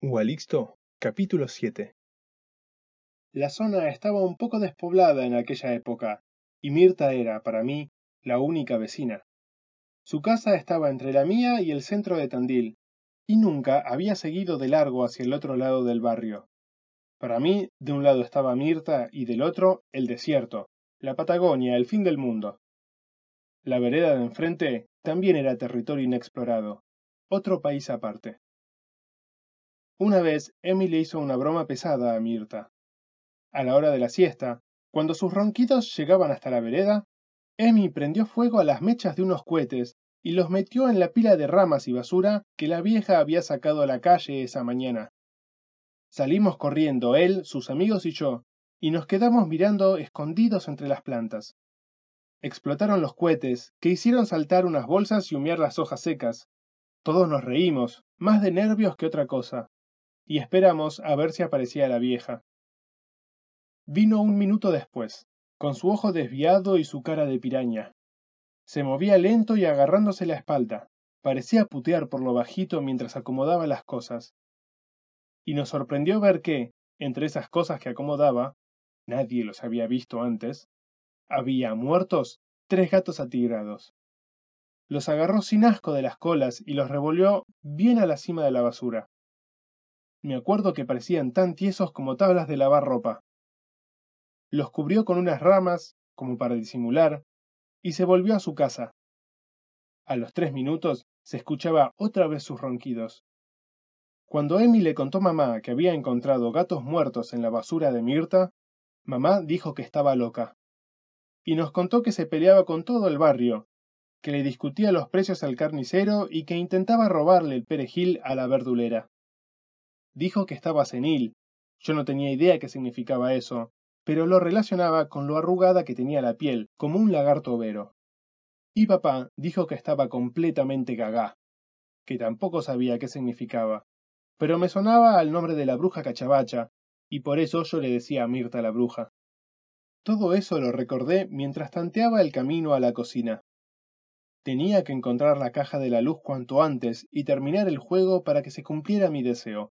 Gualixto, capítulo 7 La zona estaba un poco despoblada en aquella época, y Mirta era, para mí, la única vecina. Su casa estaba entre la mía y el centro de Tandil, y nunca había seguido de largo hacia el otro lado del barrio. Para mí, de un lado estaba Mirta y del otro, el desierto, la Patagonia, el fin del mundo. La vereda de enfrente también era territorio inexplorado, otro país aparte. Una vez, Emmy le hizo una broma pesada a Mirta. A la hora de la siesta, cuando sus ronquidos llegaban hasta la vereda, Emmy prendió fuego a las mechas de unos cohetes y los metió en la pila de ramas y basura que la vieja había sacado a la calle esa mañana. Salimos corriendo él, sus amigos y yo, y nos quedamos mirando escondidos entre las plantas. Explotaron los cohetes, que hicieron saltar unas bolsas y humear las hojas secas. Todos nos reímos, más de nervios que otra cosa y esperamos a ver si aparecía la vieja. Vino un minuto después, con su ojo desviado y su cara de piraña. Se movía lento y agarrándose la espalda. Parecía putear por lo bajito mientras acomodaba las cosas. Y nos sorprendió ver que, entre esas cosas que acomodaba, nadie los había visto antes, había muertos tres gatos atigrados. Los agarró sin asco de las colas y los revolvió bien a la cima de la basura. Me acuerdo que parecían tan tiesos como tablas de lavar ropa. Los cubrió con unas ramas, como para disimular, y se volvió a su casa. A los tres minutos se escuchaba otra vez sus ronquidos. Cuando Emi le contó a mamá que había encontrado gatos muertos en la basura de Mirta, mamá dijo que estaba loca. Y nos contó que se peleaba con todo el barrio, que le discutía los precios al carnicero y que intentaba robarle el perejil a la verdulera. Dijo que estaba senil. Yo no tenía idea qué significaba eso, pero lo relacionaba con lo arrugada que tenía la piel, como un lagarto overo. Y papá dijo que estaba completamente gagá, que tampoco sabía qué significaba, pero me sonaba al nombre de la bruja cachabacha, y por eso yo le decía a Mirta la bruja. Todo eso lo recordé mientras tanteaba el camino a la cocina. Tenía que encontrar la caja de la luz cuanto antes y terminar el juego para que se cumpliera mi deseo.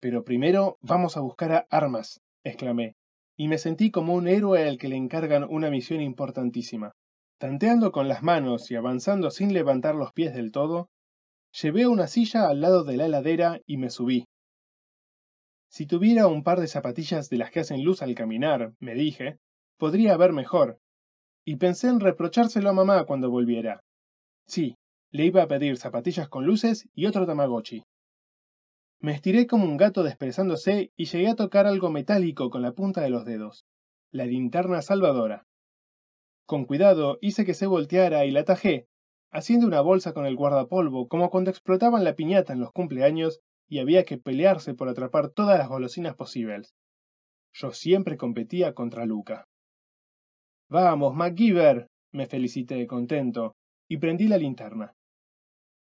Pero primero vamos a buscar armas, exclamé, y me sentí como un héroe al que le encargan una misión importantísima. Tanteando con las manos y avanzando sin levantar los pies del todo, llevé una silla al lado de la heladera y me subí. Si tuviera un par de zapatillas de las que hacen luz al caminar, me dije, podría ver mejor, y pensé en reprochárselo a mamá cuando volviera. Sí, le iba a pedir zapatillas con luces y otro tamagotchi. Me estiré como un gato desprezándose y llegué a tocar algo metálico con la punta de los dedos. La linterna salvadora. Con cuidado hice que se volteara y la tajé, haciendo una bolsa con el guardapolvo como cuando explotaban la piñata en los cumpleaños y había que pelearse por atrapar todas las golosinas posibles. Yo siempre competía contra Luca. Vamos, MacGyver, me felicité contento, y prendí la linterna.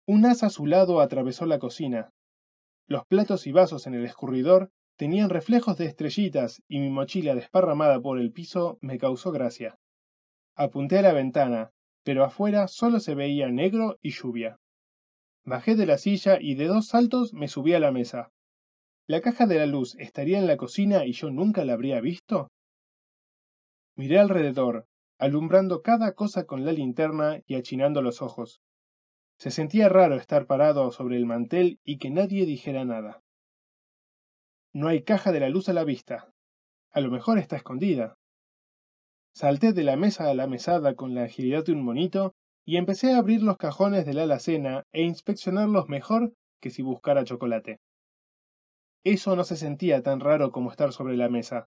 Un as azulado atravesó la cocina, los platos y vasos en el escurridor tenían reflejos de estrellitas y mi mochila desparramada por el piso me causó gracia. Apunté a la ventana, pero afuera solo se veía negro y lluvia. Bajé de la silla y de dos saltos me subí a la mesa. ¿La caja de la luz estaría en la cocina y yo nunca la habría visto? Miré alrededor, alumbrando cada cosa con la linterna y achinando los ojos. Se sentía raro estar parado sobre el mantel y que nadie dijera nada. No hay caja de la luz a la vista. A lo mejor está escondida. Salté de la mesa a la mesada con la agilidad de un monito y empecé a abrir los cajones de la alacena e inspeccionarlos mejor que si buscara chocolate. Eso no se sentía tan raro como estar sobre la mesa.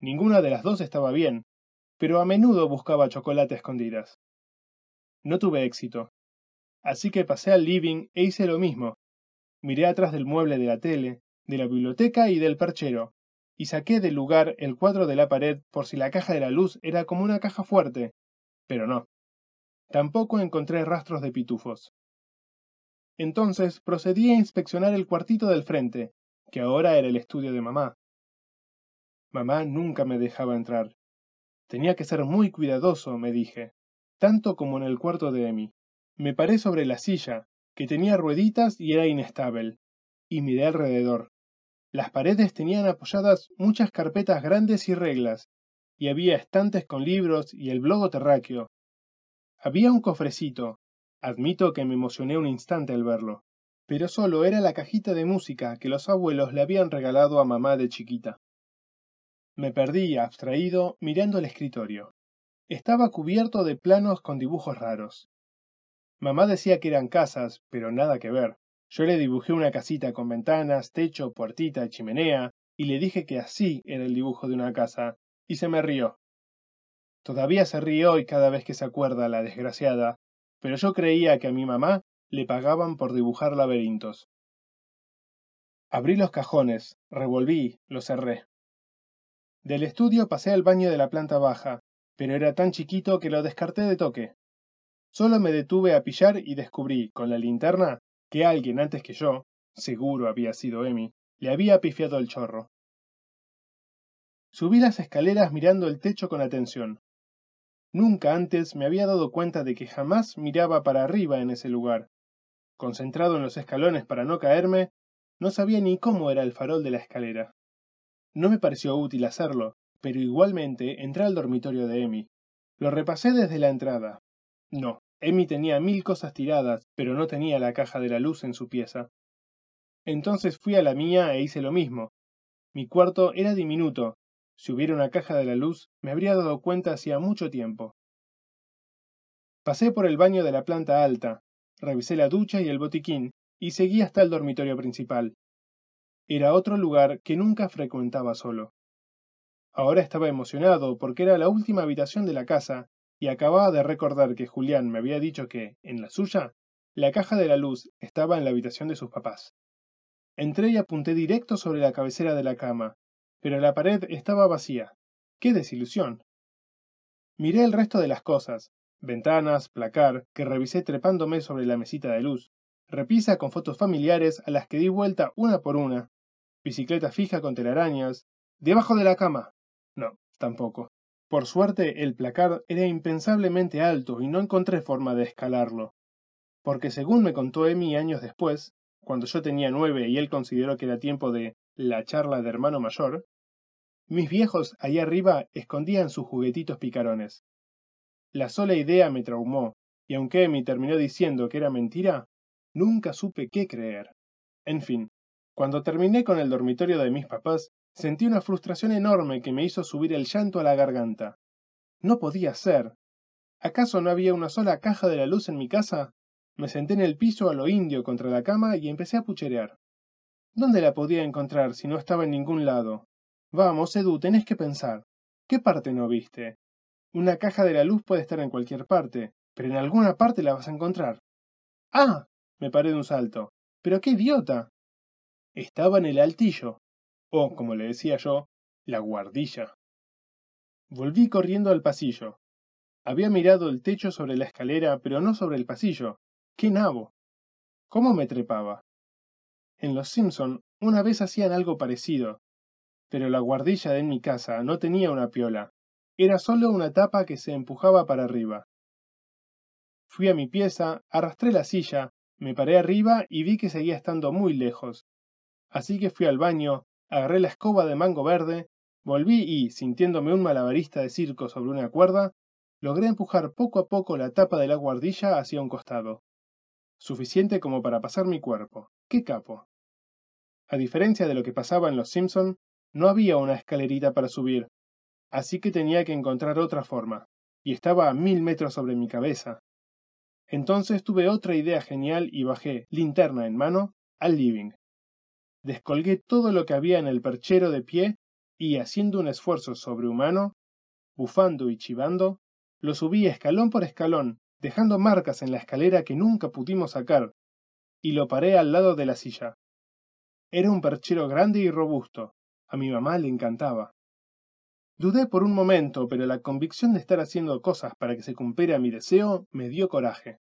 Ninguna de las dos estaba bien, pero a menudo buscaba chocolate a escondidas. No tuve éxito. Así que pasé al living e hice lo mismo. Miré atrás del mueble de la tele, de la biblioteca y del perchero, y saqué del lugar el cuadro de la pared por si la caja de la luz era como una caja fuerte. Pero no. Tampoco encontré rastros de pitufos. Entonces procedí a inspeccionar el cuartito del frente, que ahora era el estudio de mamá. Mamá nunca me dejaba entrar. Tenía que ser muy cuidadoso, me dije, tanto como en el cuarto de Emi. Me paré sobre la silla, que tenía rueditas y era inestable, y miré alrededor. Las paredes tenían apoyadas muchas carpetas grandes y reglas, y había estantes con libros y el blogo terráqueo. Había un cofrecito. Admito que me emocioné un instante al verlo, pero solo era la cajita de música que los abuelos le habían regalado a mamá de chiquita. Me perdí, abstraído, mirando el escritorio. Estaba cubierto de planos con dibujos raros. Mamá decía que eran casas, pero nada que ver. Yo le dibujé una casita con ventanas, techo, puertita, chimenea, y le dije que así era el dibujo de una casa, y se me rió. Todavía se ríe hoy cada vez que se acuerda la desgraciada, pero yo creía que a mi mamá le pagaban por dibujar laberintos. Abrí los cajones, revolví, los cerré. Del estudio pasé al baño de la planta baja, pero era tan chiquito que lo descarté de toque. Solo me detuve a pillar y descubrí, con la linterna, que alguien antes que yo, seguro había sido Emi, le había pifiado el chorro. Subí las escaleras mirando el techo con atención. Nunca antes me había dado cuenta de que jamás miraba para arriba en ese lugar. Concentrado en los escalones para no caerme, no sabía ni cómo era el farol de la escalera. No me pareció útil hacerlo, pero igualmente entré al dormitorio de Emi. Lo repasé desde la entrada. No, Emi tenía mil cosas tiradas, pero no tenía la caja de la luz en su pieza. Entonces fui a la mía e hice lo mismo. Mi cuarto era diminuto. Si hubiera una caja de la luz, me habría dado cuenta hacía mucho tiempo. Pasé por el baño de la planta alta, revisé la ducha y el botiquín, y seguí hasta el dormitorio principal. Era otro lugar que nunca frecuentaba solo. Ahora estaba emocionado porque era la última habitación de la casa y acababa de recordar que Julián me había dicho que, en la suya, la caja de la luz estaba en la habitación de sus papás. Entré y apunté directo sobre la cabecera de la cama, pero la pared estaba vacía. ¡Qué desilusión! Miré el resto de las cosas, ventanas, placar, que revisé trepándome sobre la mesita de luz, repisa con fotos familiares a las que di vuelta una por una, bicicleta fija con telarañas, debajo de la cama. No, tampoco. Por suerte, el placar era impensablemente alto y no encontré forma de escalarlo. Porque según me contó Emi años después, cuando yo tenía nueve y él consideró que era tiempo de la charla de hermano mayor, mis viejos ahí arriba escondían sus juguetitos picarones. La sola idea me traumó, y aunque Emi terminó diciendo que era mentira, nunca supe qué creer. En fin, cuando terminé con el dormitorio de mis papás, Sentí una frustración enorme que me hizo subir el llanto a la garganta. No podía ser. ¿Acaso no había una sola caja de la luz en mi casa? Me senté en el piso a lo indio contra la cama y empecé a pucherear. ¿Dónde la podía encontrar si no estaba en ningún lado? Vamos, Edu, tenés que pensar. ¿Qué parte no viste? Una caja de la luz puede estar en cualquier parte, pero en alguna parte la vas a encontrar. ¡Ah! Me paré de un salto. ¡Pero qué idiota! Estaba en el altillo, o, como le decía yo, la guardilla. Volví corriendo al pasillo. Había mirado el techo sobre la escalera, pero no sobre el pasillo. ¡Qué nabo! ¿Cómo me trepaba? En Los Simpson una vez hacían algo parecido, pero la guardilla de mi casa no tenía una piola, era solo una tapa que se empujaba para arriba. Fui a mi pieza, arrastré la silla, me paré arriba y vi que seguía estando muy lejos. Así que fui al baño, agarré la escoba de mango verde, volví y, sintiéndome un malabarista de circo sobre una cuerda, logré empujar poco a poco la tapa de la guardilla hacia un costado. Suficiente como para pasar mi cuerpo. ¡Qué capo! A diferencia de lo que pasaba en Los Simpson, no había una escalerita para subir, así que tenía que encontrar otra forma, y estaba a mil metros sobre mi cabeza. Entonces tuve otra idea genial y bajé, linterna en mano, al living descolgué todo lo que había en el perchero de pie y, haciendo un esfuerzo sobrehumano, bufando y chivando, lo subí escalón por escalón, dejando marcas en la escalera que nunca pudimos sacar, y lo paré al lado de la silla. Era un perchero grande y robusto. A mi mamá le encantaba. Dudé por un momento, pero la convicción de estar haciendo cosas para que se cumpliera mi deseo me dio coraje.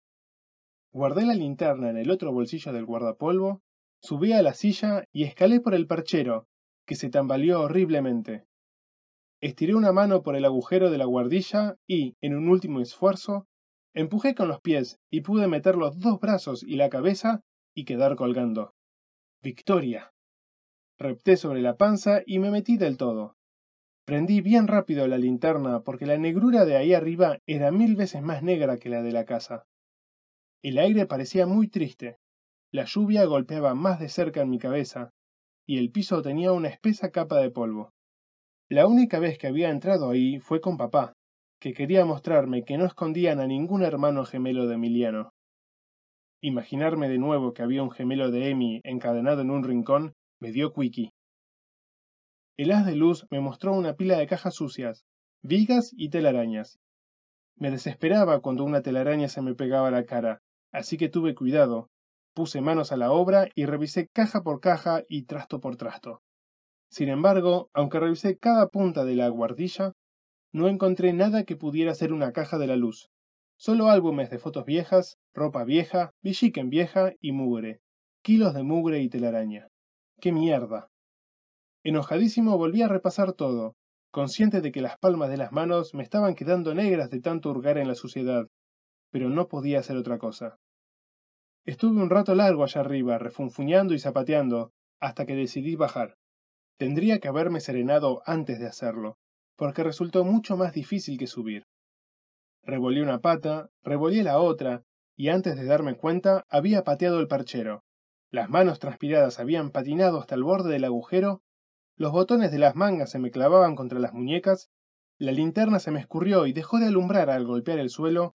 Guardé la linterna en el otro bolsillo del guardapolvo Subí a la silla y escalé por el perchero, que se tambaleó horriblemente. Estiré una mano por el agujero de la guardilla y, en un último esfuerzo, empujé con los pies y pude meter los dos brazos y la cabeza y quedar colgando. Victoria. Repté sobre la panza y me metí del todo. Prendí bien rápido la linterna porque la negrura de ahí arriba era mil veces más negra que la de la casa. El aire parecía muy triste. La lluvia golpeaba más de cerca en mi cabeza, y el piso tenía una espesa capa de polvo. La única vez que había entrado ahí fue con papá, que quería mostrarme que no escondían a ningún hermano gemelo de Emiliano. Imaginarme de nuevo que había un gemelo de Emi encadenado en un rincón me dio cuiqui. El haz de luz me mostró una pila de cajas sucias, vigas y telarañas. Me desesperaba cuando una telaraña se me pegaba a la cara, así que tuve cuidado, puse manos a la obra y revisé caja por caja y trasto por trasto. Sin embargo, aunque revisé cada punta de la guardilla, no encontré nada que pudiera ser una caja de la luz. Solo álbumes de fotos viejas, ropa vieja, villiquen vieja y mugre. Kilos de mugre y telaraña. ¡Qué mierda! Enojadísimo volví a repasar todo, consciente de que las palmas de las manos me estaban quedando negras de tanto hurgar en la suciedad, pero no podía hacer otra cosa. Estuve un rato largo allá arriba, refunfuñando y zapateando, hasta que decidí bajar. Tendría que haberme serenado antes de hacerlo, porque resultó mucho más difícil que subir. Revolí una pata, revolí la otra, y antes de darme cuenta había pateado el perchero. Las manos transpiradas habían patinado hasta el borde del agujero, los botones de las mangas se me clavaban contra las muñecas, la linterna se me escurrió y dejó de alumbrar al golpear el suelo,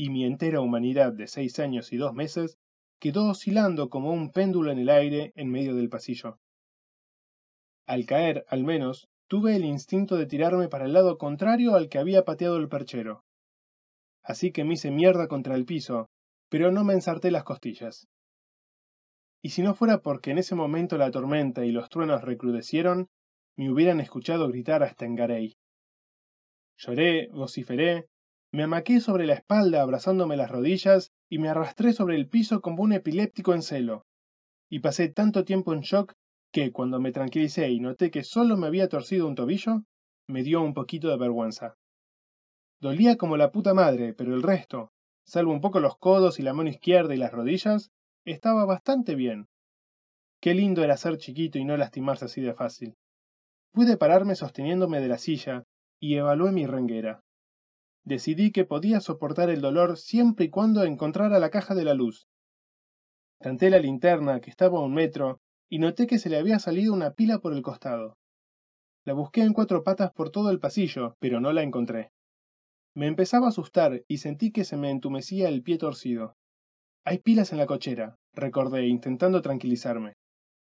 y mi entera humanidad de seis años y dos meses quedó oscilando como un péndulo en el aire en medio del pasillo. Al caer, al menos, tuve el instinto de tirarme para el lado contrario al que había pateado el perchero. Así que me hice mierda contra el piso, pero no me ensarté las costillas. Y si no fuera porque en ese momento la tormenta y los truenos recrudecieron, me hubieran escuchado gritar hasta en Garey. Lloré, vociferé, me amaqué sobre la espalda abrazándome las rodillas y me arrastré sobre el piso como un epiléptico en celo. Y pasé tanto tiempo en shock que, cuando me tranquilicé y noté que solo me había torcido un tobillo, me dio un poquito de vergüenza. Dolía como la puta madre, pero el resto, salvo un poco los codos y la mano izquierda y las rodillas, estaba bastante bien. Qué lindo era ser chiquito y no lastimarse así de fácil. Pude pararme sosteniéndome de la silla y evalué mi renguera. Decidí que podía soportar el dolor siempre y cuando encontrara la caja de la luz. Tanté la linterna, que estaba a un metro, y noté que se le había salido una pila por el costado. La busqué en cuatro patas por todo el pasillo, pero no la encontré. Me empezaba a asustar y sentí que se me entumecía el pie torcido. Hay pilas en la cochera, recordé, intentando tranquilizarme.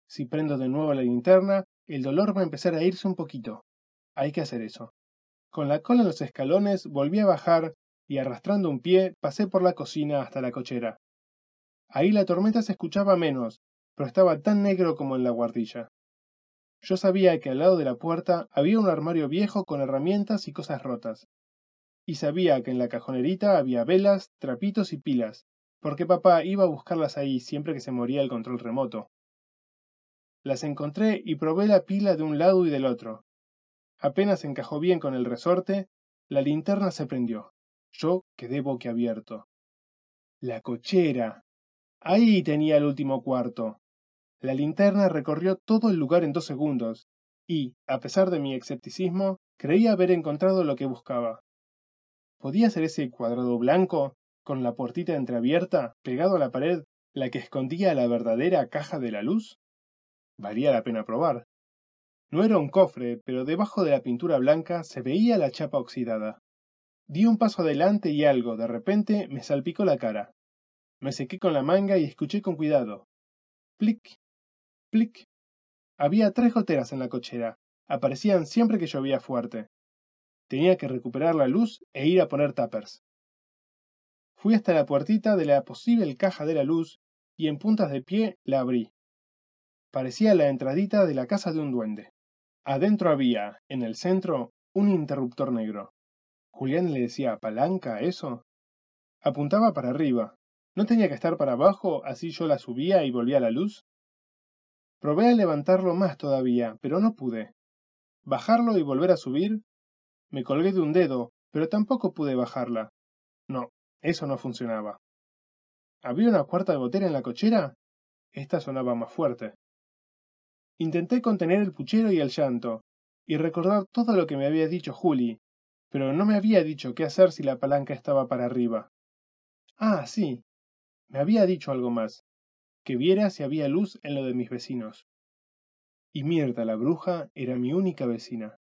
Si prendo de nuevo la linterna, el dolor va a empezar a irse un poquito. Hay que hacer eso. Con la cola en los escalones volví a bajar y arrastrando un pie pasé por la cocina hasta la cochera. Ahí la tormenta se escuchaba menos, pero estaba tan negro como en la guardilla. Yo sabía que al lado de la puerta había un armario viejo con herramientas y cosas rotas. Y sabía que en la cajonerita había velas, trapitos y pilas, porque papá iba a buscarlas ahí siempre que se moría el control remoto. Las encontré y probé la pila de un lado y del otro, Apenas encajó bien con el resorte, la linterna se prendió. Yo quedé boquiabierto. La cochera. Ahí tenía el último cuarto. La linterna recorrió todo el lugar en dos segundos, y, a pesar de mi escepticismo, creía haber encontrado lo que buscaba. ¿Podía ser ese cuadrado blanco, con la puertita entreabierta, pegado a la pared, la que escondía la verdadera caja de la luz? Valía la pena probar. No era un cofre, pero debajo de la pintura blanca se veía la chapa oxidada. Di un paso adelante y algo, de repente, me salpicó la cara. Me sequé con la manga y escuché con cuidado. Plic, plic. Había tres goteras en la cochera. Aparecían siempre que llovía fuerte. Tenía que recuperar la luz e ir a poner tappers. Fui hasta la puertita de la posible caja de la luz y en puntas de pie la abrí. Parecía la entradita de la casa de un duende. Adentro había, en el centro, un interruptor negro. Julián le decía palanca eso. Apuntaba para arriba. ¿No tenía que estar para abajo, así yo la subía y volvía la luz? Probé a levantarlo más todavía, pero no pude. ¿Bajarlo y volver a subir? Me colgué de un dedo, pero tampoco pude bajarla. No, eso no funcionaba. ¿Había una cuarta gotera en la cochera? Esta sonaba más fuerte. Intenté contener el puchero y el llanto, y recordar todo lo que me había dicho Juli, pero no me había dicho qué hacer si la palanca estaba para arriba. Ah, sí, me había dicho algo más, que viera si había luz en lo de mis vecinos. Y Mirta la bruja era mi única vecina.